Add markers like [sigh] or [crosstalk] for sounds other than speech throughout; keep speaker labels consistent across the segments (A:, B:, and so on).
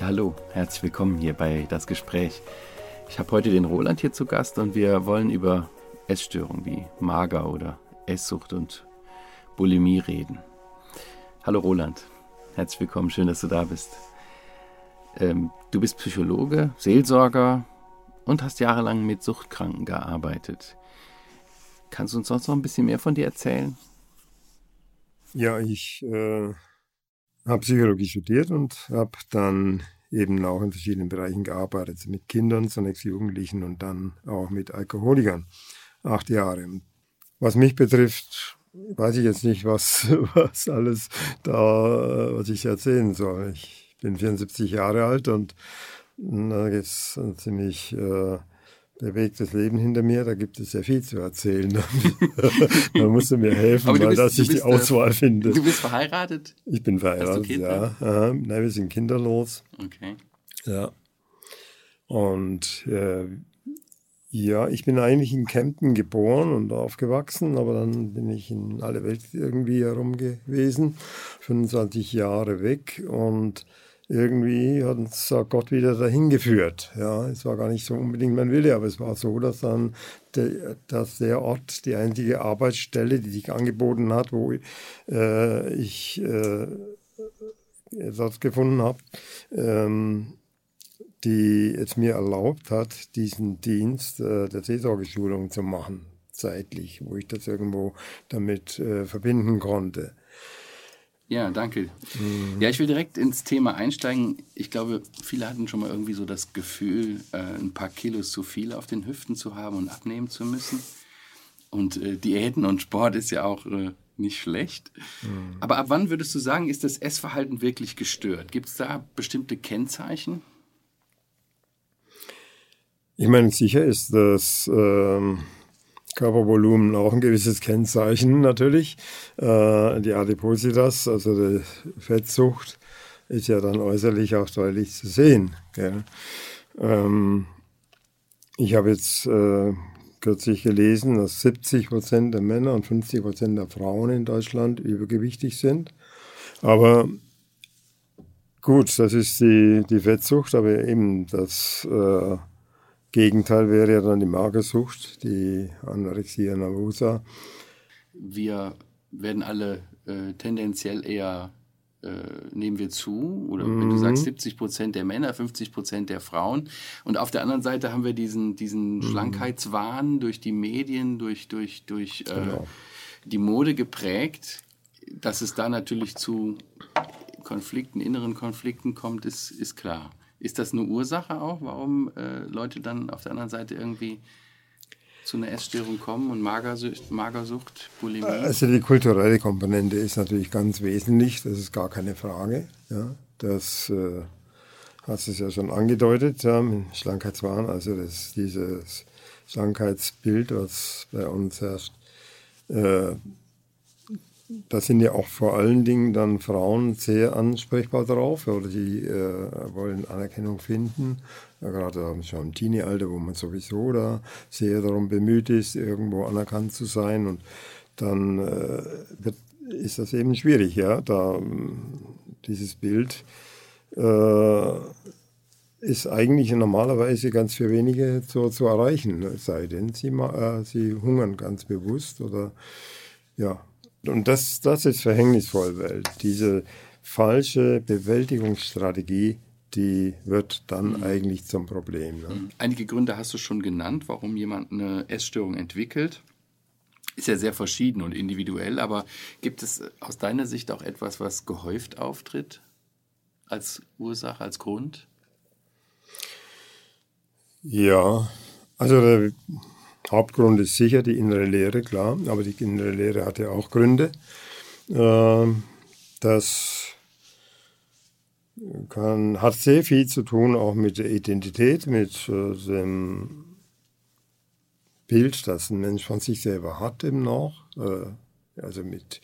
A: Hallo, herzlich willkommen hier bei Das Gespräch. Ich habe heute den Roland hier zu Gast und wir wollen über Essstörungen wie Mager oder Esssucht und Bulimie reden. Hallo Roland, herzlich willkommen, schön, dass du da bist. Ähm, du bist Psychologe, Seelsorger und hast jahrelang mit Suchtkranken gearbeitet. Kannst du uns sonst noch ein bisschen mehr von dir erzählen?
B: Ja, ich äh, habe Psychologie studiert und habe dann eben auch in verschiedenen Bereichen gearbeitet, mit Kindern, zunächst Jugendlichen und dann auch mit Alkoholikern. Acht Jahre. Was mich betrifft, weiß ich jetzt nicht, was, [laughs] was alles da, was ich erzählen soll. Ich bin 74 Jahre alt und da gibt es ziemlich äh, bewegtes Leben hinter mir. Da gibt es sehr viel zu erzählen. [laughs] da musst du mir helfen, weil bist, dass ich die äh, Auswahl äh, finde.
A: Du bist verheiratet?
B: Ich bin verheiratet, ja. Aha. Nein, wir sind kinderlos.
A: Okay.
B: Ja. Und äh, ja, ich bin eigentlich in Kempten geboren und aufgewachsen, aber dann bin ich in alle Welt irgendwie herum gewesen, 25 Jahre weg und irgendwie hat uns Gott wieder dahin geführt. Ja, es war gar nicht so unbedingt mein Wille, aber es war so, dass dann der, dass der Ort die einzige Arbeitsstelle, die sich angeboten hat, wo äh, ich äh, Ersatz gefunden habe, ähm, die es mir erlaubt hat, diesen Dienst äh, der Seelsorgeschulung zu machen, zeitlich, wo ich das irgendwo damit äh, verbinden konnte.
A: Ja, danke. Mhm. Ja, ich will direkt ins Thema einsteigen. Ich glaube, viele hatten schon mal irgendwie so das Gefühl, äh, ein paar Kilos zu viel auf den Hüften zu haben und abnehmen zu müssen. Und äh, Diäten und Sport ist ja auch äh, nicht schlecht. Mhm. Aber ab wann würdest du sagen, ist das Essverhalten wirklich gestört? Gibt es da bestimmte Kennzeichen?
B: Ich meine, sicher ist das ähm, Körpervolumen auch ein gewisses Kennzeichen natürlich. Äh, die Adipositas, also die Fettsucht, ist ja dann äußerlich auch deutlich zu sehen. Ähm, ich habe jetzt äh, kürzlich gelesen, dass 70 Prozent der Männer und 50 Prozent der Frauen in Deutschland übergewichtig sind. Aber gut, das ist die, die Fettsucht, aber eben das äh, Gegenteil wäre ja dann die Magersucht, die Anorexia nervosa.
A: Wir werden alle äh, tendenziell eher, äh, nehmen wir zu, oder mhm. wenn du sagst 70 Prozent der Männer, 50 Prozent der Frauen. Und auf der anderen Seite haben wir diesen, diesen mhm. Schlankheitswahn durch die Medien, durch, durch, durch äh, genau. die Mode geprägt. Dass es da natürlich zu Konflikten, inneren Konflikten kommt, ist, ist klar. Ist das eine Ursache auch, warum äh, Leute dann auf der anderen Seite irgendwie zu einer Essstörung kommen und Magersucht, Magersucht, Bulimie?
B: Also die kulturelle Komponente ist natürlich ganz wesentlich, das ist gar keine Frage. Ja. Das äh, hast es ja schon angedeutet, ja, Schlankheitswahn, also das, dieses Schlankheitsbild, was bei uns herrscht. Äh, da sind ja auch vor allen Dingen dann Frauen sehr ansprechbar drauf oder die äh, wollen Anerkennung finden. Ja, gerade schon im Teenie-Alter, wo man sowieso da sehr darum bemüht ist, irgendwo anerkannt zu sein. Und dann äh, wird, ist das eben schwierig, ja, da dieses Bild äh, ist eigentlich normalerweise ganz für wenige zu, zu erreichen, sei denn, sie, äh, sie hungern ganz bewusst oder ja, und das, das ist verhängnisvoll, weil diese falsche Bewältigungsstrategie, die wird dann mhm. eigentlich zum Problem. Ne? Mhm.
A: Einige Gründe hast du schon genannt, warum jemand eine Essstörung entwickelt. Ist ja sehr verschieden und individuell, aber gibt es aus deiner Sicht auch etwas, was gehäuft auftritt als Ursache, als Grund?
B: Ja, also Hauptgrund ist sicher die innere Lehre, klar, aber die innere Lehre hat ja auch Gründe. Ähm, das kann, hat sehr viel zu tun auch mit der Identität, mit äh, dem Bild, das ein Mensch von sich selber hat eben noch, äh, also mit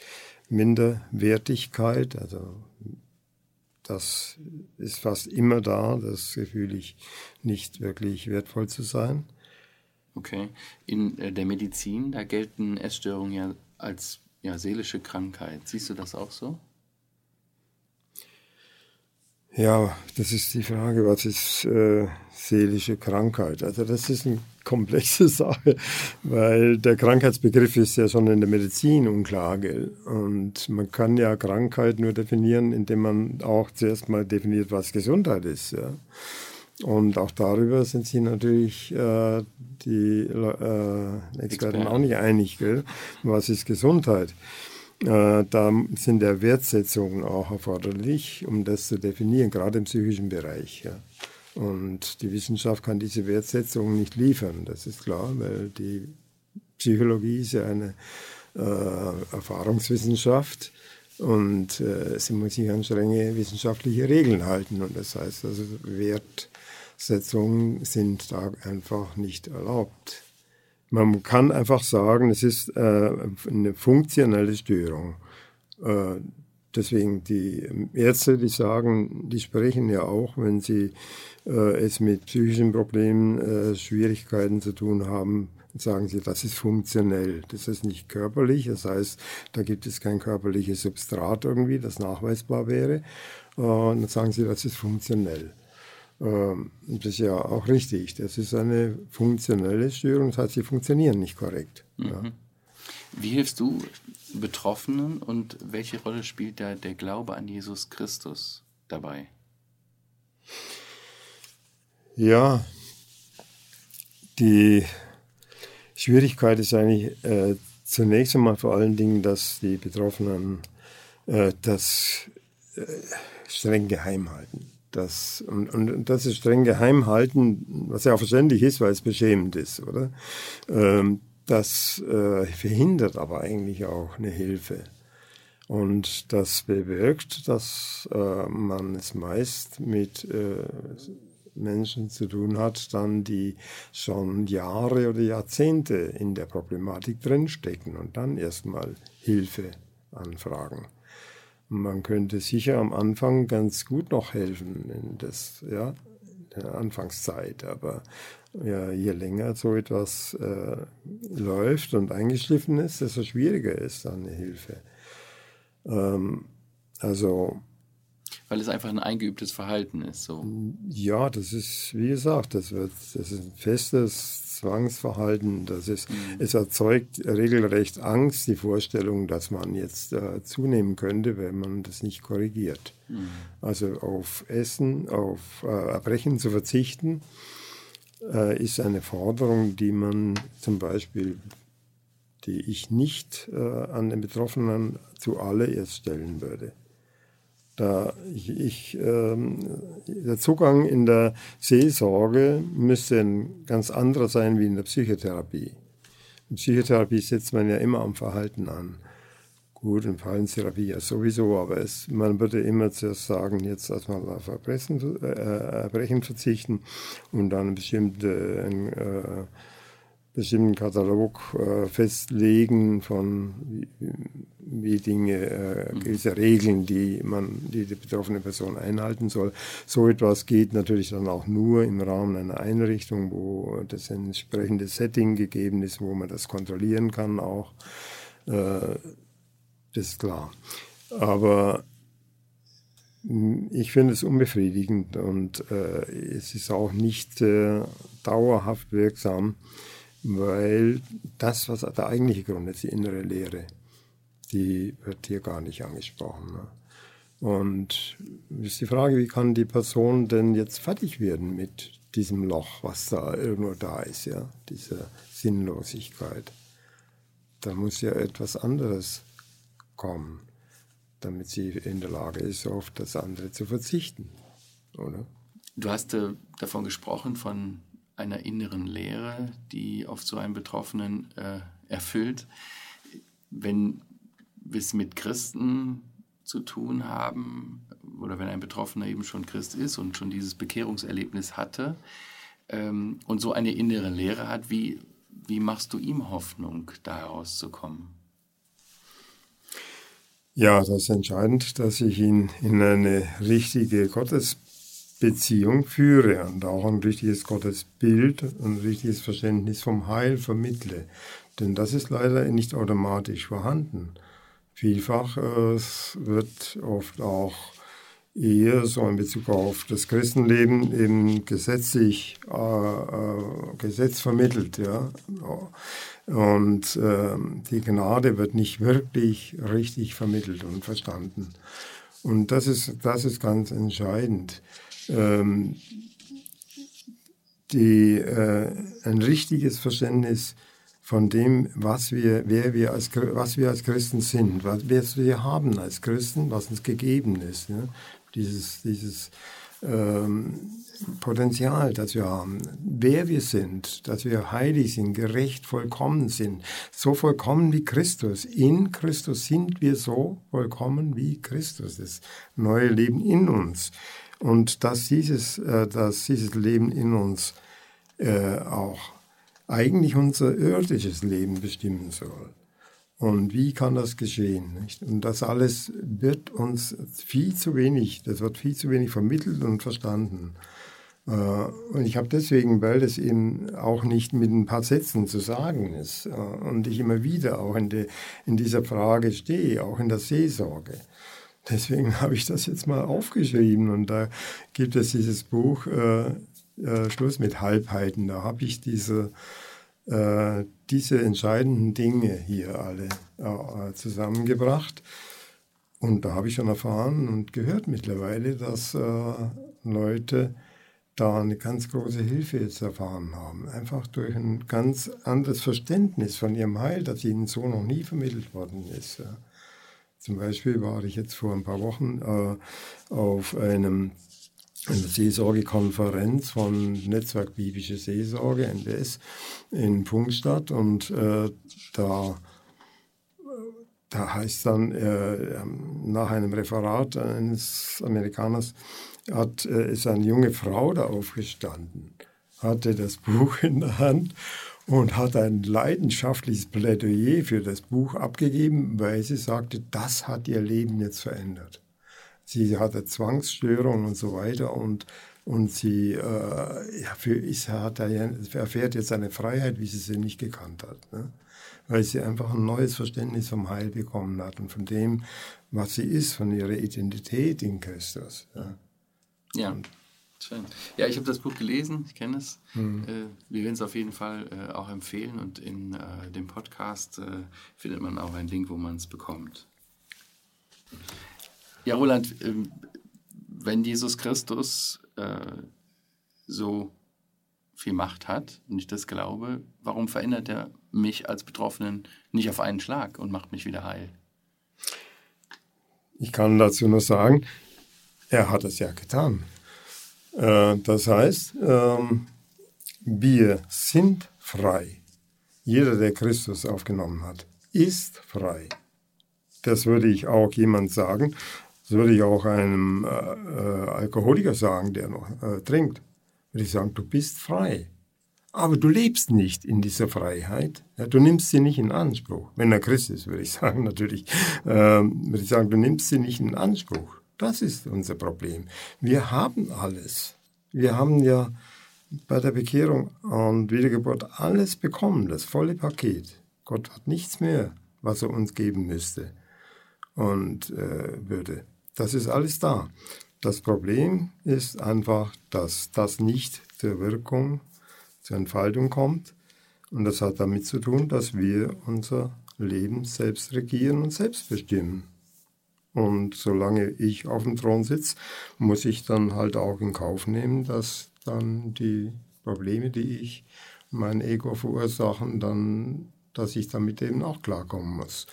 B: Minderwertigkeit, also das ist fast immer da, das Gefühl, ich nicht wirklich wertvoll zu sein.
A: Okay. In äh, der Medizin, da gelten Essstörungen ja als ja, seelische Krankheit. Siehst du das auch so?
B: Ja, das ist die Frage, was ist äh, seelische Krankheit? Also das ist eine [laughs] komplexe Sache, weil der Krankheitsbegriff ist ja schon in der Medizin unklar. Gell? Und man kann ja Krankheit nur definieren, indem man auch zuerst mal definiert, was Gesundheit ist. Ja? Und auch darüber sind sich natürlich äh, die äh, Experten auch nicht einig. Gell? Was ist Gesundheit? Äh, da sind ja Wertsetzungen auch erforderlich, um das zu definieren, gerade im psychischen Bereich. Ja. Und die Wissenschaft kann diese Wertsetzungen nicht liefern, das ist klar, weil die Psychologie ist ja eine äh, Erfahrungswissenschaft und äh, sie muss sich an strenge wissenschaftliche Regeln halten. Und das heißt also, Wertsetzungen sind da einfach nicht erlaubt. Man kann einfach sagen, es ist äh, eine funktionelle Störung. Äh, deswegen die Ärzte, die sagen, die sprechen ja auch, wenn sie äh, es mit psychischen Problemen, äh, Schwierigkeiten zu tun haben, sagen sie, das ist funktionell. Das ist nicht körperlich, das heißt, da gibt es kein körperliches Substrat irgendwie, das nachweisbar wäre. Äh, und dann sagen sie, das ist funktionell. Ähm, das ist ja auch richtig. Das ist eine funktionelle Störung, das heißt, sie funktionieren nicht korrekt. Mhm. Ja.
A: Wie hilfst du Betroffenen und welche Rolle spielt da der Glaube an Jesus Christus dabei?
B: Ja, die Schwierigkeit ist eigentlich äh, zunächst einmal vor allen Dingen, dass die Betroffenen äh, das äh, streng geheim halten. Das, und, und das ist streng geheim halten, was ja auch verständlich ist, weil es beschämend ist, oder? Ähm, das äh, verhindert aber eigentlich auch eine Hilfe. Und das bewirkt, dass äh, man es meist mit äh, Menschen zu tun hat, dann die schon Jahre oder Jahrzehnte in der Problematik drinstecken und dann erstmal Hilfe anfragen. Man könnte sicher am Anfang ganz gut noch helfen in das, ja, der Anfangszeit, aber ja, je länger so etwas äh, läuft und eingeschliffen ist, desto schwieriger ist dann eine Hilfe. Ähm, also
A: weil es einfach ein eingeübtes Verhalten ist. So.
B: Ja, das ist, wie gesagt, das, wird, das ist ein festes Zwangsverhalten. Das ist, mhm. Es erzeugt regelrecht Angst, die Vorstellung, dass man jetzt äh, zunehmen könnte, wenn man das nicht korrigiert. Mhm. Also auf Essen, auf äh, Erbrechen zu verzichten, äh, ist eine Forderung, die man zum Beispiel, die ich nicht äh, an den Betroffenen zuallererst stellen würde. Da ich, ähm, der Zugang in der Seelsorge müsste ein ganz anderer sein wie in der Psychotherapie. In Psychotherapie setzt man ja immer am Verhalten an. Gut, in Verhaltenstherapie ja sowieso, aber es, man würde immer zuerst sagen, jetzt erstmal auf Erbrechen, äh, Erbrechen verzichten und dann bestimmte äh, bestimmten Katalog äh, festlegen von wie, wie Dinge, äh, mhm. gewisse Regeln, die man, die die betroffene Person einhalten soll. So etwas geht natürlich dann auch nur im Rahmen einer Einrichtung, wo das entsprechende Setting gegeben ist, wo man das kontrollieren kann auch. Äh, das ist klar. Aber hm, ich finde es unbefriedigend und äh, es ist auch nicht äh, dauerhaft wirksam weil das, was der eigentliche Grund ist, die innere Lehre, die wird hier gar nicht angesprochen. Ne? Und ist die Frage, wie kann die Person denn jetzt fertig werden mit diesem Loch, was da irgendwo da ist, ja, diese Sinnlosigkeit. Da muss ja etwas anderes kommen, damit sie in der Lage ist, auf das andere zu verzichten, oder?
A: Du hast äh, davon gesprochen, von einer inneren Leere, die oft so einen Betroffenen äh, erfüllt. Wenn wir es mit Christen zu tun haben oder wenn ein Betroffener eben schon Christ ist und schon dieses Bekehrungserlebnis hatte ähm, und so eine innere Leere hat, wie, wie machst du ihm Hoffnung, da herauszukommen?
B: Ja, das ist entscheidend, dass ich ihn in eine richtige Gottes Beziehung führe und auch ein richtiges Gottesbild ein richtiges Verständnis vom Heil vermittle. Denn das ist leider nicht automatisch vorhanden. Vielfach äh, wird oft auch eher so in Bezug auf das Christenleben eben gesetzlich, äh, äh, Gesetz vermittelt. Ja? Und äh, die Gnade wird nicht wirklich richtig vermittelt und verstanden. Und das ist, das ist ganz entscheidend. Ähm, die, äh, ein richtiges Verständnis von dem, was wir, wer wir als, was wir als Christen sind, was wir haben als Christen, was uns gegeben ist. Ja? Dieses, dieses ähm, Potenzial, das wir haben, wer wir sind, dass wir heilig sind, gerecht, vollkommen sind, so vollkommen wie Christus. In Christus sind wir so vollkommen wie Christus, das neue Leben in uns. Und dass dieses, äh, dass dieses Leben in uns äh, auch eigentlich unser irdisches Leben bestimmen soll. Und wie kann das geschehen? Nicht? Und das alles wird uns viel zu wenig, das wird viel zu wenig vermittelt und verstanden. Äh, und ich habe deswegen, weil das eben auch nicht mit ein paar Sätzen zu sagen ist äh, und ich immer wieder auch in, de, in dieser Frage stehe, auch in der Seelsorge. Deswegen [laughs] habe ich das jetzt mal aufgeschrieben und da gibt es dieses Buch äh, äh, Schluss mit Halbheiten. Da habe ich diese äh, diese entscheidenden Dinge hier alle äh, zusammengebracht. Und da habe ich schon erfahren und gehört mittlerweile, dass äh, Leute da eine ganz große Hilfe jetzt erfahren haben. Einfach durch ein ganz anderes Verständnis von ihrem Heil, das ihnen so noch nie vermittelt worden ist. Ja. Zum Beispiel war ich jetzt vor ein paar Wochen äh, auf einem eine Seelsorgekonferenz von Netzwerk Biblische Seelsorge, NBS, in Pfungstadt. Und äh, da, da heißt dann, äh, nach einem Referat eines Amerikaners, hat, äh, ist eine junge Frau da aufgestanden, hatte das Buch in der Hand und hat ein leidenschaftliches Plädoyer für das Buch abgegeben, weil sie sagte, das hat ihr Leben jetzt verändert sie hatte Zwangsstörungen und so weiter und, und sie äh, ja, für, ist, hat er, erfährt jetzt eine Freiheit, wie sie sie nicht gekannt hat. Ne? Weil sie einfach ein neues Verständnis vom Heil bekommen hat und von dem, was sie ist, von ihrer Identität in Christus. Ja.
A: ja. Schön. Ja, ich habe das Buch gelesen, ich kenne es. Mhm. Äh, wir werden es auf jeden Fall äh, auch empfehlen und in äh, dem Podcast findet man auch einen Link, wo man es bekommt. Ja, Roland, ähm, wenn Jesus Christus so viel Macht hat und ich das glaube, warum verändert er mich als Betroffenen nicht auf einen Schlag und macht mich wieder heil?
B: Ich kann dazu nur sagen, er hat es ja getan. Äh, das heißt, ähm, wir sind frei. Jeder, der Christus aufgenommen hat, ist frei. Das würde ich auch jemand sagen, das würde ich auch einem äh, Alkoholiker sagen, der noch äh, trinkt. Würde ich sagen, du bist frei. Aber du lebst nicht in dieser Freiheit. Ja, du nimmst sie nicht in Anspruch. Wenn er Christ ist, würde ich [laughs] sagen, natürlich. Ähm, würde ich sagen, du nimmst sie nicht in Anspruch. Das ist unser Problem. Wir haben alles. Wir haben ja bei der Bekehrung und Wiedergeburt alles bekommen, das volle Paket. Gott hat nichts mehr, was er uns geben müsste und äh, würde. Das ist alles da. Das Problem ist einfach, dass das nicht zur Wirkung, zur Entfaltung kommt. Und das hat damit zu tun, dass wir unser Leben selbst regieren und selbst bestimmen. Und solange ich auf dem Thron sitze, muss ich dann halt auch in Kauf nehmen, dass dann die Probleme, die ich mein Ego verursachen, dann, dass ich damit eben auch klarkommen muss.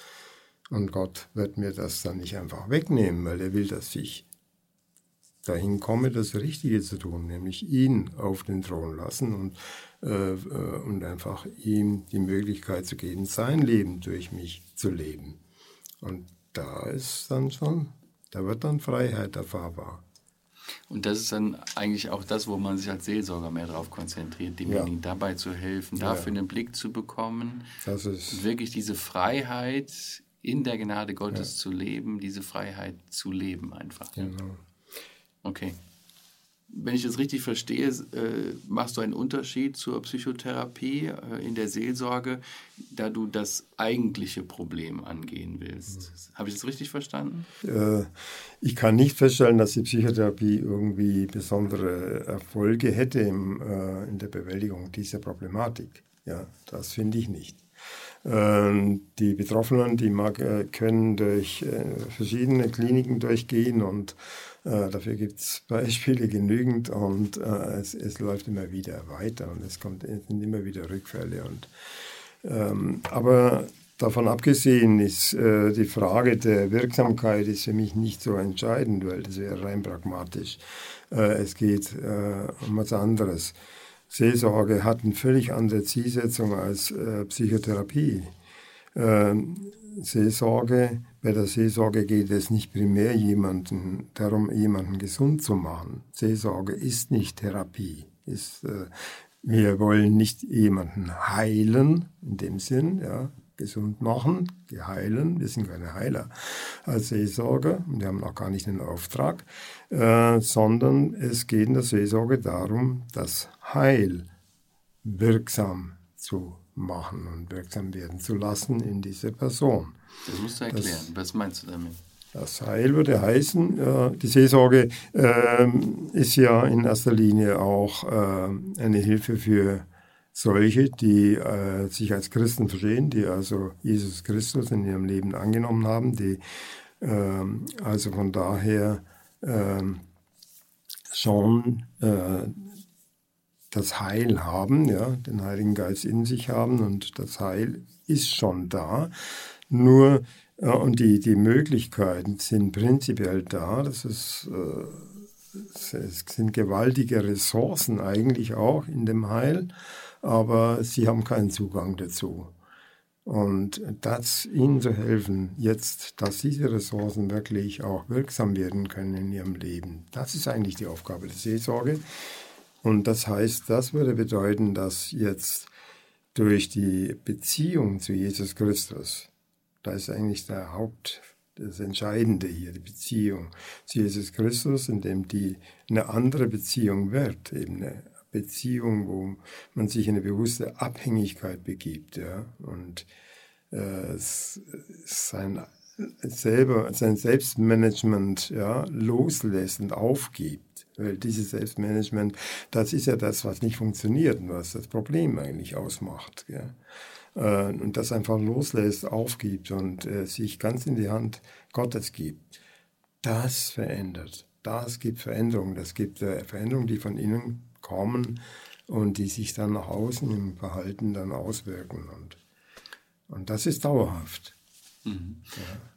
B: Und Gott wird mir das dann nicht einfach wegnehmen, weil er will, dass ich dahin komme, das Richtige zu tun, nämlich ihn auf den Thron lassen und, äh, äh, und einfach ihm die Möglichkeit zu geben, sein Leben durch mich zu leben. Und da ist dann schon, da wird dann Freiheit erfahrbar.
A: Und das ist dann eigentlich auch das, wo man sich als Seelsorger mehr darauf konzentriert, demjenigen ja. dabei zu helfen, dafür ja. einen Blick zu bekommen. Das ist wirklich diese Freiheit in der Gnade Gottes ja. zu leben, diese Freiheit zu leben einfach. Genau. Okay. Wenn ich das richtig verstehe, äh, machst du einen Unterschied zur Psychotherapie äh, in der Seelsorge, da du das eigentliche Problem angehen willst. Mhm. Habe ich das richtig verstanden?
B: Äh, ich kann nicht feststellen, dass die Psychotherapie irgendwie besondere Erfolge hätte in der Bewältigung dieser Problematik. Ja, das finde ich nicht. Ähm, die Betroffenen, die können durch verschiedene Kliniken durchgehen und äh, dafür gibt es Beispiele [laughs] genügend und es, es, läuft immer wieder weiter und es, kommt, es sind immer wieder Rückfälle. Und, ähm, aber davon abgesehen ist äh, die Frage der Wirksamkeit ist für mich nicht so entscheidend, weil das wäre rein pragmatisch. Äh, es geht äh, um was anderes. Seelsorge hat eine völlig andere Zielsetzung als äh, Psychotherapie. Ähm, Seelsorge, bei der Seelsorge geht es nicht primär jemanden, darum, jemanden gesund zu machen. Seelsorge ist nicht Therapie. Ist, äh, wir wollen nicht jemanden heilen, in dem Sinn, ja, gesund machen, geheilen. Wir sind keine Heiler als Seelsorger und wir haben auch gar nicht einen Auftrag, äh, sondern es geht in der Seelsorge darum, das Heil wirksam zu machen und wirksam werden zu lassen in dieser Person.
A: Das musst du erklären. Das, Was meinst du damit?
B: Das Heil würde heißen, äh, die Seelsorge äh, ist ja in erster Linie auch äh, eine Hilfe für solche, die äh, sich als Christen verstehen, die also Jesus Christus in ihrem Leben angenommen haben, die ähm, also von daher ähm, schon das Heil haben, ja, den Heiligen Geist in sich haben und das Heil ist schon da. Nur ja, und die, die Möglichkeiten sind prinzipiell da. Das ist, äh, es sind gewaltige Ressourcen eigentlich auch in dem Heil aber sie haben keinen Zugang dazu. Und das ihnen zu helfen, jetzt, dass diese Ressourcen wirklich auch wirksam werden können in ihrem Leben, das ist eigentlich die Aufgabe der Seelsorge. Und das heißt, das würde bedeuten, dass jetzt durch die Beziehung zu Jesus Christus, da ist eigentlich der Haupt, das Entscheidende hier, die Beziehung zu Jesus Christus, indem die eine andere Beziehung wird, eben eine Beziehung, wo man sich in eine bewusste Abhängigkeit begibt, ja, und äh, sein selber, sein Selbstmanagement ja, loslässt und aufgibt. Weil dieses Selbstmanagement, das ist ja das, was nicht funktioniert und was das Problem eigentlich ausmacht. Ja. Äh, und das einfach loslässt, aufgibt und äh, sich ganz in die Hand Gottes gibt. Das verändert. Das gibt Veränderungen. Das gibt äh, Veränderungen, die von innen kommen und die sich dann nach außen im Verhalten dann auswirken. Und, und das ist dauerhaft. Mhm. Ja.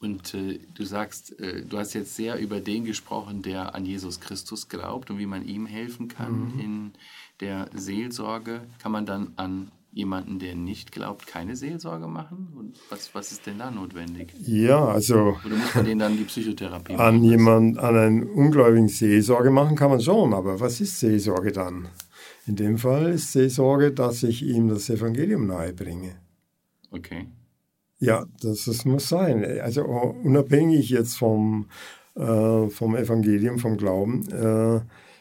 A: Und äh, du sagst, äh, du hast jetzt sehr über den gesprochen, der an Jesus Christus glaubt und wie man ihm helfen kann mhm. in der Seelsorge. Kann man dann an jemanden, der nicht glaubt, keine Seelsorge machen? Und was, was ist denn da notwendig?
B: Ja, also.
A: Oder muss man den dann die Psychotherapie
B: machen? An jemand, an einen Ungläubigen Seelsorge machen kann man schon, aber was ist Seelsorge dann? In dem Fall ist Seelsorge, dass ich ihm das Evangelium nahebringe.
A: Okay.
B: Ja, das, das muss sein. Also unabhängig jetzt vom, äh, vom Evangelium, vom Glauben, äh,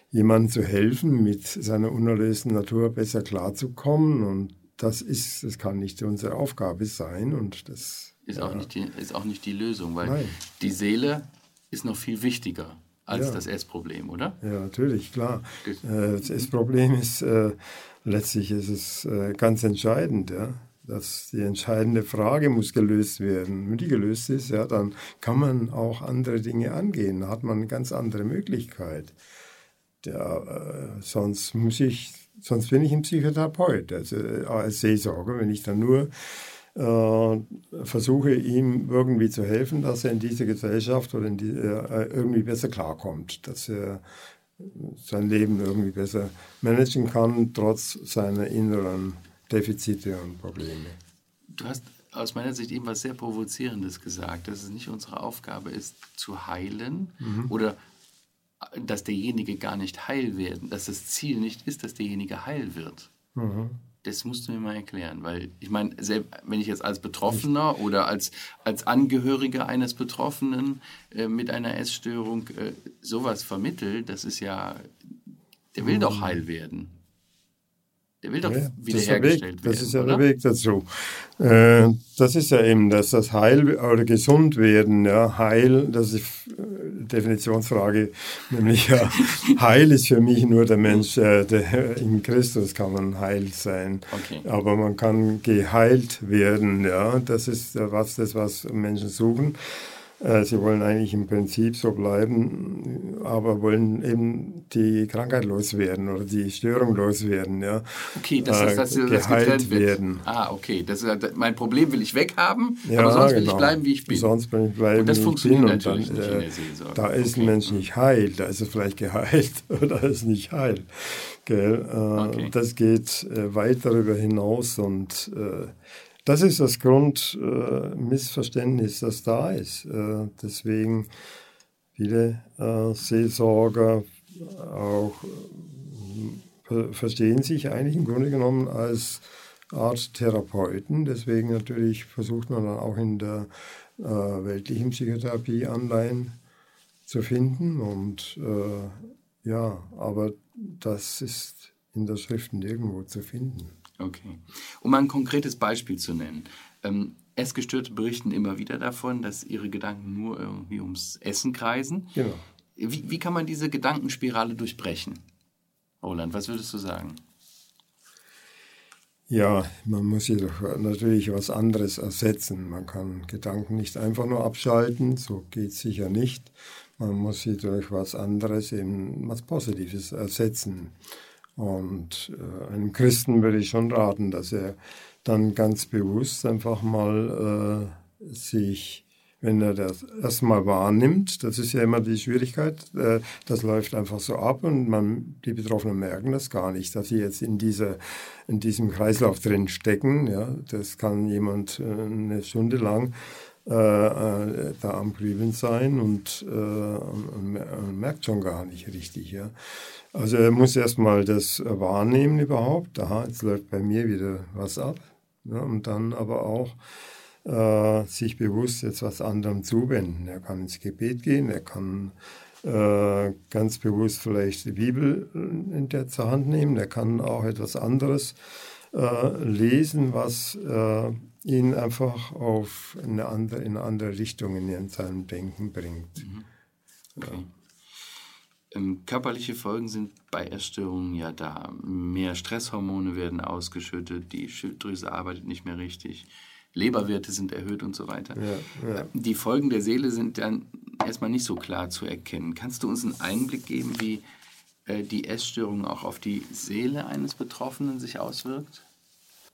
B: jemandem zu helfen, mit seiner unerlösten Natur besser klarzukommen. Und das ist, das kann nicht unsere Aufgabe sein. Und das
A: ist, auch, nicht die, ist auch nicht die Lösung, weil Nein. die Seele ist noch viel wichtiger als ja. das Essproblem, oder?
B: Ja, natürlich, klar. Äh, das Essproblem ist äh, letztlich ist es äh, ganz entscheidend, ja. Dass die entscheidende Frage muss gelöst werden. Wenn die gelöst ist, ja, dann kann man auch andere Dinge angehen. Da hat man eine ganz andere Möglichkeit. Ja, äh, sonst muss ich, sonst bin ich ein Psychotherapeut, also äh, als Seelsorger, wenn ich dann nur äh, versuche, ihm irgendwie zu helfen, dass er in dieser Gesellschaft oder die, äh, irgendwie besser klarkommt, dass er sein Leben irgendwie besser managen kann, trotz seiner inneren Defizite und Probleme.
A: Du hast aus meiner Sicht eben was sehr Provozierendes gesagt, dass es nicht unsere Aufgabe ist, zu heilen mhm. oder dass derjenige gar nicht heil werden, dass das Ziel nicht ist, dass derjenige heil wird. Mhm. das musst du mir mal erklären, weil ich meine, wenn ich jetzt als Betroffener oder als, als Angehöriger eines Betroffenen äh, mit einer Essstörung äh, sowas vermittel, das ist ja, der will mhm. doch heil werden. Der will doch ja, wiederhergestellt
B: werden. Das ist ja oder? der Weg dazu. Äh, das ist ja eben, dass das Heil oder gesund werden, ja, Heil, das ist äh, Definitionsfrage, [laughs] nämlich ja, Heil ist für mich nur der Mensch, äh, der, in Christus kann man heil sein. Okay. Aber man kann geheilt werden, ja, das ist was das, was Menschen suchen. Äh, sie wollen eigentlich im Prinzip so bleiben, aber wollen eben die Krankheit loswerden oder die Störung loswerden. Ja.
A: Okay, das heißt, dass äh, das getrennt werden. Ah, okay. Das ist, mein Problem will ich weghaben, ja, aber sonst will genau. ich bleiben, wie ich bin.
B: Sonst will ich bleiben, und das funktioniert bin. natürlich dann, nicht in der Seelsorge. Da ist okay. ein Mensch nicht heil, da ist er vielleicht geheilt [laughs] oder ist nicht heil. Gell? Äh, okay. Das geht weit darüber hinaus und das ist das Grundmissverständnis, äh, das da ist. Äh, deswegen viele äh, Seelsorger auch äh, verstehen sich eigentlich im Grunde genommen als Art Therapeuten. Deswegen natürlich versucht man dann auch in der äh, weltlichen Psychotherapie Anleihen zu finden. Und äh, ja, aber das ist in der Schrift nirgendwo zu finden.
A: Okay. Um ein konkretes Beispiel zu nennen. Ähm, Essgestörte berichten immer wieder davon, dass ihre Gedanken nur irgendwie ums Essen kreisen. Genau. Wie, wie kann man diese Gedankenspirale durchbrechen? Roland, was würdest du sagen?
B: Ja, man muss jedoch natürlich was anderes ersetzen. Man kann Gedanken nicht einfach nur abschalten, so geht es sicher nicht. Man muss sie durch was anderes, eben was Positives ersetzen. Und äh, einem Christen würde ich schon raten, dass er dann ganz bewusst einfach mal äh, sich, wenn er das erstmal wahrnimmt, das ist ja immer die Schwierigkeit, äh, das läuft einfach so ab und man, die Betroffenen merken das gar nicht, dass sie jetzt in, dieser, in diesem Kreislauf drin stecken. Ja, das kann jemand äh, eine Stunde lang äh, äh, da am Grübeln sein und, äh, und, merkt schon gar nicht richtig. Ja. Also er muss erstmal das wahrnehmen überhaupt. Aha, jetzt läuft bei mir wieder was ab. Ja, und dann aber auch äh, sich bewusst jetzt was anderem zuwenden. Er kann ins Gebet gehen, er kann äh, ganz bewusst vielleicht die Bibel in der zur Hand nehmen, er kann auch etwas anderes äh, lesen, was ihn einfach auf eine andere, in eine andere Richtung in seinem Denken bringt. Mhm. Okay.
A: Ähm, körperliche Folgen sind bei Essstörungen ja da. Mehr Stresshormone werden ausgeschüttet, die Schilddrüse arbeitet nicht mehr richtig, Leberwerte sind erhöht und so weiter. Ja, ja. Die Folgen der Seele sind dann erstmal nicht so klar zu erkennen. Kannst du uns einen Einblick geben, wie äh, die Essstörung auch auf die Seele eines Betroffenen sich auswirkt?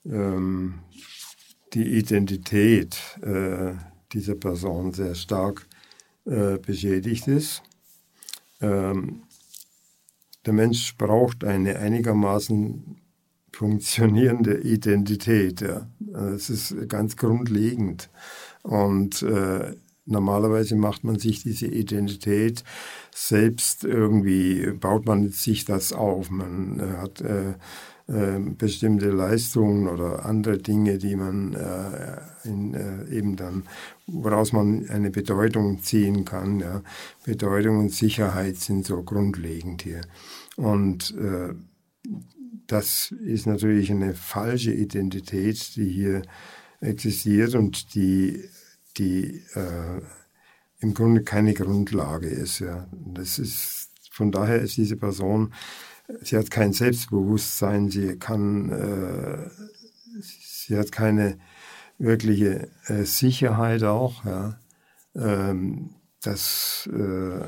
B: Ähm, die Identität äh, dieser Person sehr stark äh, beschädigt ist ähm, der Mensch braucht eine einigermaßen funktionierende Identität. Ja. Das ist ganz grundlegend. Und äh, normalerweise macht man sich diese Identität selbst irgendwie, baut man sich das auf. Man hat äh, äh, bestimmte Leistungen oder andere Dinge, die man äh, in, äh, eben dann, woraus man eine Bedeutung ziehen kann. Ja. Bedeutung und Sicherheit sind so grundlegend hier. Und äh, das ist natürlich eine falsche Identität, die hier existiert und die, die äh, im Grunde keine Grundlage ist. Ja. Das ist, von daher ist diese Person sie hat kein Selbstbewusstsein, sie kann, äh, sie hat keine wirkliche äh, Sicherheit auch, ja. Ähm, das, äh,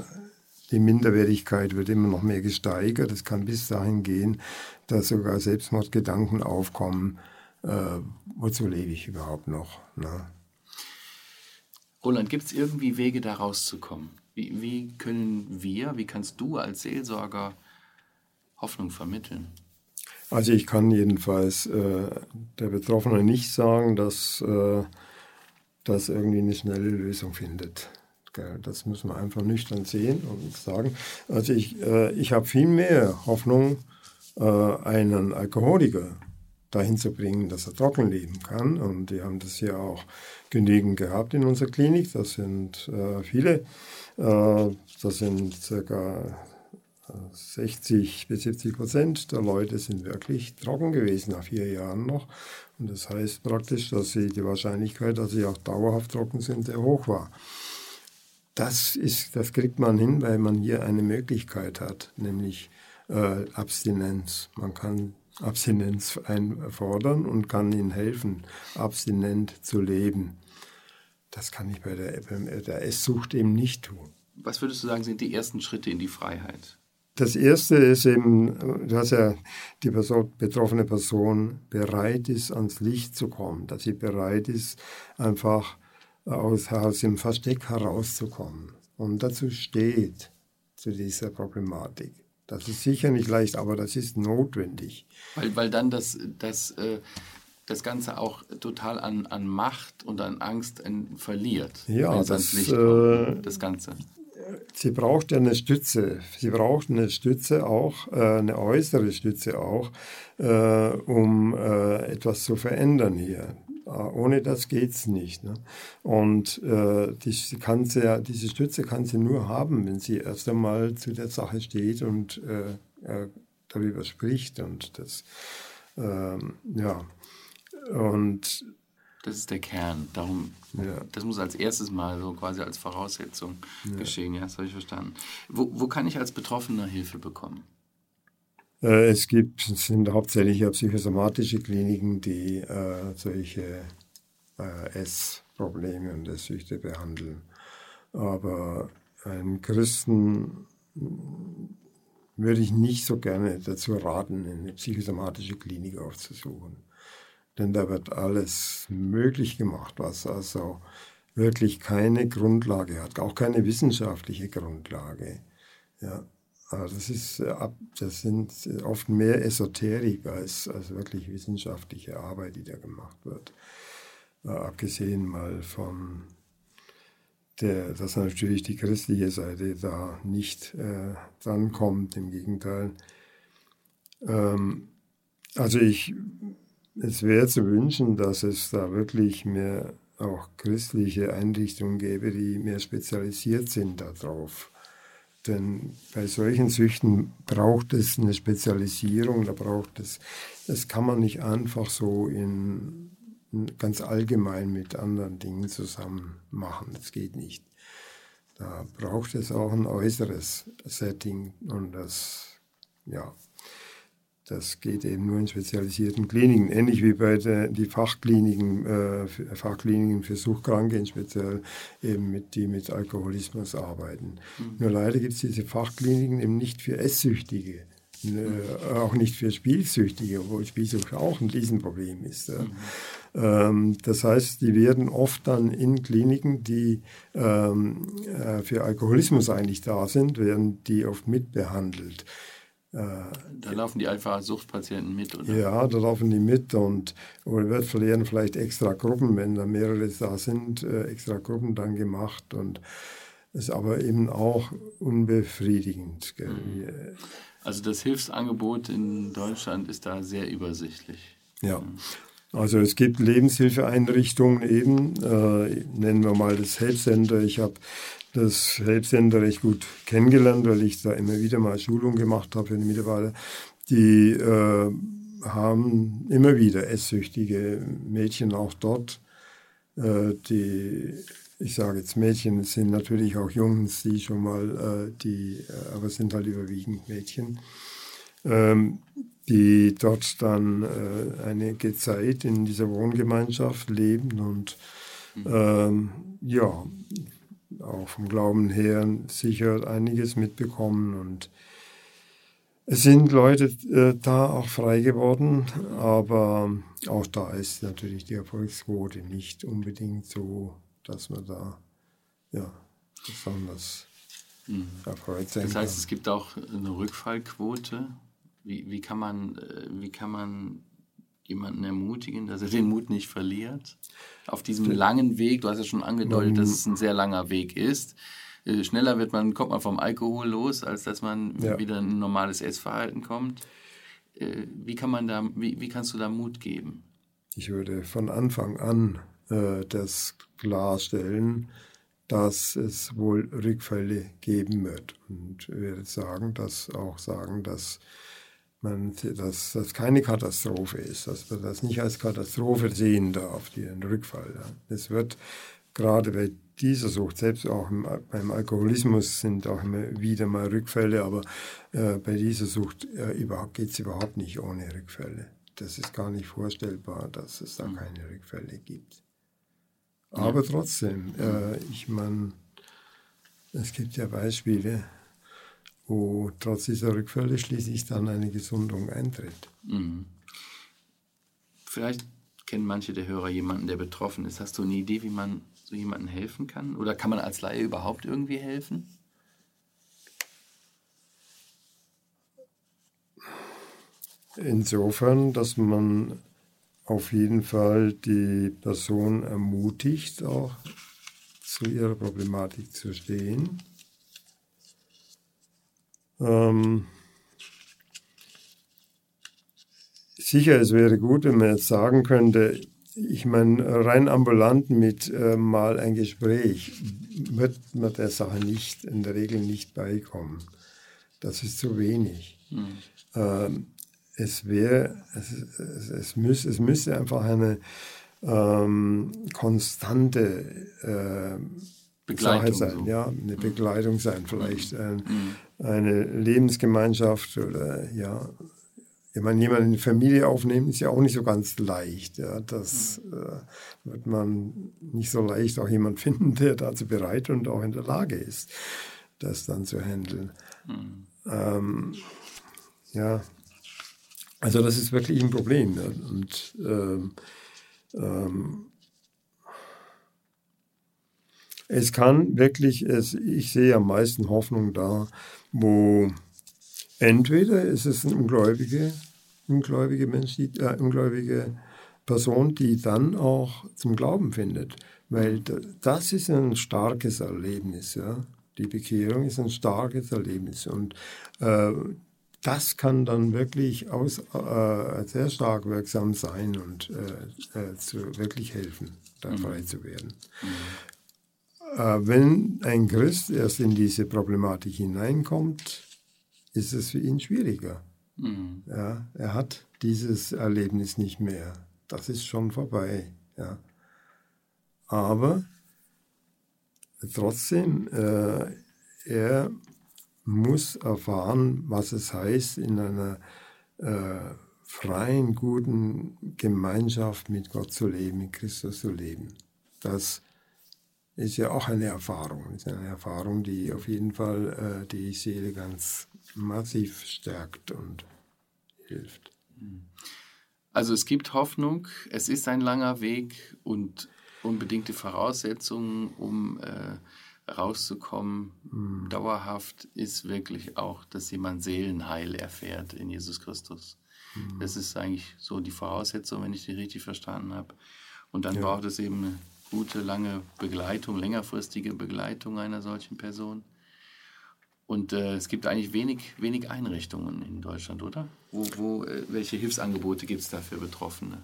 B: die Minderwertigkeit wird immer noch mehr gesteigert. Es kann bis dahin gehen, dass sogar Selbstmordgedanken aufkommen. Äh, wozu lebe ich überhaupt noch? Ne?
A: Roland, gibt es irgendwie Wege, da rauszukommen? Wie, wie können wir, wie kannst du als Seelsorger Hoffnung vermitteln?
B: Also ich kann jedenfalls äh, der Betroffene nicht sagen, dass äh, das irgendwie eine schnelle Lösung findet. Das müssen wir einfach nüchtern sehen und sagen. Also ich, äh, ich habe viel mehr Hoffnung, äh, einen Alkoholiker dahin zu bringen, dass er trocken leben kann. Und die haben das ja auch genügend gehabt in unserer Klinik. Das sind äh, viele. Äh, das sind circa 60 bis 70 Prozent der Leute sind wirklich trocken gewesen nach vier Jahren noch. Und das heißt praktisch, dass sie die Wahrscheinlichkeit, dass sie auch dauerhaft trocken sind, sehr hoch war. Das, ist, das kriegt man hin, weil man hier eine Möglichkeit hat, nämlich äh, Abstinenz. Man kann Abstinenz einfordern und kann ihnen helfen, abstinent zu leben. Das kann ich bei der, bei der Esssucht eben nicht tun.
A: Was würdest du sagen, sind die ersten Schritte in die Freiheit?
B: Das erste ist eben, dass ja die Person, betroffene Person bereit ist, ans Licht zu kommen, dass sie bereit ist, einfach aus, aus dem Versteck herauszukommen und dazu steht, zu dieser Problematik. Das ist sicher nicht leicht, aber das ist notwendig.
A: Weil, weil dann das, das, äh, das Ganze auch total an, an Macht und an Angst verliert.
B: Ja, das, äh,
A: das Ganze
B: sie braucht ja eine Stütze. Sie braucht eine Stütze auch, äh, eine äußere Stütze auch, äh, um äh, etwas zu verändern hier. Ohne das geht es nicht. Ne? Und die kann sie, diese Stütze kann sie nur haben, wenn sie erst einmal zu der Sache steht und darüber spricht. Und das, ähm, ja. Und
A: das ist der Kern. Darum, ja. Das muss als erstes mal so quasi als Voraussetzung ja. geschehen. Ja, das habe ich verstanden. Wo, wo kann ich als Betroffener Hilfe bekommen?
B: Äh, es gibt, es sind hauptsächlich ja psychosomatische Kliniken, die äh, solche äh, Essprobleme und Esssüchte behandeln. Aber einen Christen würde ich nicht so gerne dazu raten, eine psychosomatische Klinik aufzusuchen denn da wird alles möglich gemacht, was also wirklich keine Grundlage hat, auch keine wissenschaftliche Grundlage. Ja, also das, ist, äh, das sind oft mehr Esoterik als, als wirklich wissenschaftliche Arbeit, die da gemacht wird. Äh, abgesehen mal von der, dass natürlich die christliche Seite da nicht äh, drankommt, im Gegenteil. Ähm, also ich es wäre zu wünschen, dass es da wirklich mehr auch christliche Einrichtungen gäbe, die mehr spezialisiert sind darauf. Denn bei solchen Süchten braucht es eine Spezialisierung, da braucht es, das kann man nicht einfach so in, ganz allgemein mit anderen Dingen zusammen machen. Das geht nicht. Da braucht es auch ein äußeres Setting und das, ja, das geht eben nur in spezialisierten Kliniken, ähnlich wie bei den die Fachkliniken, äh, Fachkliniken für Suchtkranke, speziell eben mit, die mit Alkoholismus arbeiten. Mhm. Nur leider gibt es diese Fachkliniken eben nicht für Esssüchtige, äh, auch nicht für Spielsüchtige, obwohl Spielsucht auch ein Riesenproblem ist. Mhm. Ähm, das heißt, die werden oft dann in Kliniken, die ähm, äh, für Alkoholismus eigentlich da sind, werden die oft mitbehandelt.
A: Da laufen die einfach Suchtpatienten mit, oder?
B: Ja, da laufen die mit und wir verlieren vielleicht extra Gruppen, wenn da mehrere da sind, äh, extra Gruppen dann gemacht und ist aber eben auch unbefriedigend. Mhm.
A: Also das Hilfsangebot in Deutschland ist da sehr übersichtlich.
B: Ja. Mhm. Also es gibt Lebenshilfeeinrichtungen eben, äh, nennen wir mal das Help Center. Ich habe das Helpcenter recht gut kennengelernt, weil ich da immer wieder mal Schulungen gemacht habe für die Mitarbeiter. Die äh, haben immer wieder esssüchtige Mädchen auch dort. Äh, die, ich sage jetzt Mädchen, es sind natürlich auch Jungs, die schon mal, äh, die, äh, aber es sind halt überwiegend Mädchen, ähm, die dort dann äh, einige Zeit in dieser Wohngemeinschaft leben und mhm. ähm, ja, auch vom Glauben her sicher einiges mitbekommen und es sind Leute äh, da auch frei geworden, aber auch da ist natürlich die Erfolgsquote nicht unbedingt so, dass man da ja, besonders
A: mhm. erfreut sein Das heißt, kann. es gibt auch eine Rückfallquote. Wie, wie, kann man, äh, wie kann man jemanden ermutigen, dass er den Mut nicht verliert? Auf diesem langen Weg, du hast ja schon angedeutet, dass es ein sehr langer Weg ist. Äh, schneller wird man, kommt man vom Alkohol los, als dass man ja. wieder in ein normales Essverhalten kommt. äh, wie kann man da, wie, wie kannst du da Mut geben?
B: Ich würde von Anfang an äh, das klarstellen, dass es wohl Rückfälle geben wird. Und ich würde sagen, dass auch sagen, dass man, dass das keine Katastrophe ist, dass man das nicht als Katastrophe sehen darf, den Rückfall. Es wird gerade bei dieser Sucht, selbst auch im, beim Alkoholismus sind auch immer wieder mal Rückfälle, aber äh, bei dieser Sucht äh, geht es überhaupt nicht ohne Rückfälle. Das ist gar nicht vorstellbar, dass es da mhm. keine Rückfälle gibt. Aber trotzdem, äh, ich meine, es gibt ja Beispiele, wo trotz dieser Rückfälle schließlich dann eine Gesundung eintritt. Mhm.
A: Vielleicht kennen manche der Hörer jemanden, der betroffen ist. Hast du eine Idee, wie man so jemandem helfen kann? Oder kann man als Laie überhaupt irgendwie helfen?
B: Insofern, dass man auf jeden Fall die Person ermutigt, auch zu ihrer Problematik zu stehen. Ähm, sicher, es wäre gut, wenn man jetzt sagen könnte, ich meine, rein ambulant mit äh, mal ein Gespräch wird man der Sache nicht, in der Regel nicht beikommen. Das ist zu wenig. Mhm. Ähm, es wäre, es, es, es, müß, es müsste einfach eine ähm, konstante äh, Begleitung Sache sein, so. ja, eine mhm. Begleitung sein, vielleicht mhm. ein, mhm. Eine Lebensgemeinschaft oder ja, ich meine, jemanden in die Familie aufnehmen ist ja auch nicht so ganz leicht. Ja. Das äh, wird man nicht so leicht auch jemand [laughs] finden, der dazu bereit und auch in der Lage ist, das dann zu handeln. Mhm. Ähm, ja, also das ist wirklich ein Problem. Ja. Und ähm, ähm, es kann wirklich, es, ich sehe am meisten Hoffnung da, wo entweder ist es eine ungläubige, ungläubige Mensch, die, äh, ungläubige Person, die dann auch zum Glauben findet. Weil das ist ein starkes Erlebnis. Ja? Die Bekehrung ist ein starkes Erlebnis. Und äh, das kann dann wirklich aus, äh, sehr stark wirksam sein und äh, äh, zu wirklich helfen, da mhm. frei zu werden. Mhm. Äh, wenn ein Christ erst in diese Problematik hineinkommt, ist es für ihn schwieriger. Mhm. Ja, er hat dieses Erlebnis nicht mehr. Das ist schon vorbei. Ja. Aber trotzdem, äh, er muss erfahren, was es heißt, in einer äh, freien, guten Gemeinschaft mit Gott zu leben, mit Christus zu leben. Das ist ja auch eine Erfahrung. Ist eine Erfahrung, die auf jeden Fall äh, die Seele ganz massiv stärkt und hilft.
A: Also es gibt Hoffnung, es ist ein langer Weg und unbedingte Voraussetzungen, um äh, rauszukommen, mhm. dauerhaft, ist wirklich auch, dass jemand Seelenheil erfährt in Jesus Christus. Mhm. Das ist eigentlich so die Voraussetzung, wenn ich die richtig verstanden habe. Und dann ja. braucht es eben eine gute, lange Begleitung, längerfristige Begleitung einer solchen Person. Und äh, es gibt eigentlich wenig, wenig Einrichtungen in Deutschland, oder? Wo, wo, äh, welche Hilfsangebote gibt es da für Betroffene?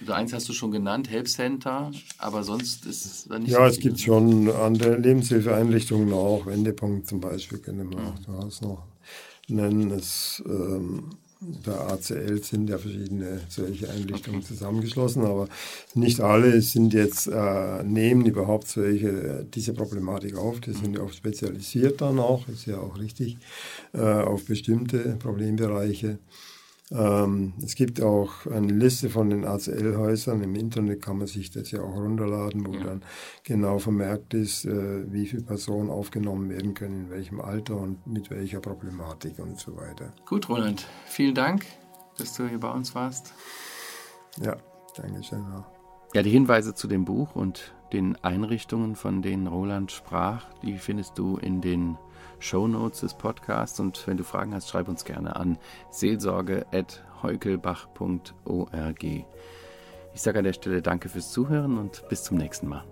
A: Also eins hast du schon genannt, Help Center, aber sonst ist es
B: da nicht Ja, so es gibt schon andere Lebenshilfeeinrichtungen auch, Wendepunkt zum Beispiel können wir auch ja. durchaus noch nennen. Es, ähm, der ACL sind ja verschiedene solche Einrichtungen zusammengeschlossen, aber nicht alle sind jetzt, äh, nehmen überhaupt solche, diese Problematik auf. Die sind ja auch spezialisiert dann auch, ist ja auch richtig, äh, auf bestimmte Problembereiche. Ähm, es gibt auch eine Liste von den ACL-Häusern. Im Internet kann man sich das ja auch runterladen, wo ja. dann genau vermerkt ist, äh, wie viele Personen aufgenommen werden können, in welchem Alter und mit welcher Problematik und so weiter.
A: Gut, Roland, vielen Dank, dass du hier bei uns warst.
B: Ja, danke schön. Auch.
A: Ja, die Hinweise zu dem Buch und den Einrichtungen, von denen Roland sprach, die findest du in den Shownotes des Podcasts. Und wenn du Fragen hast, schreib uns gerne an seelsorge.heukelbach.org. Ich sage an der Stelle danke fürs Zuhören und bis zum nächsten Mal.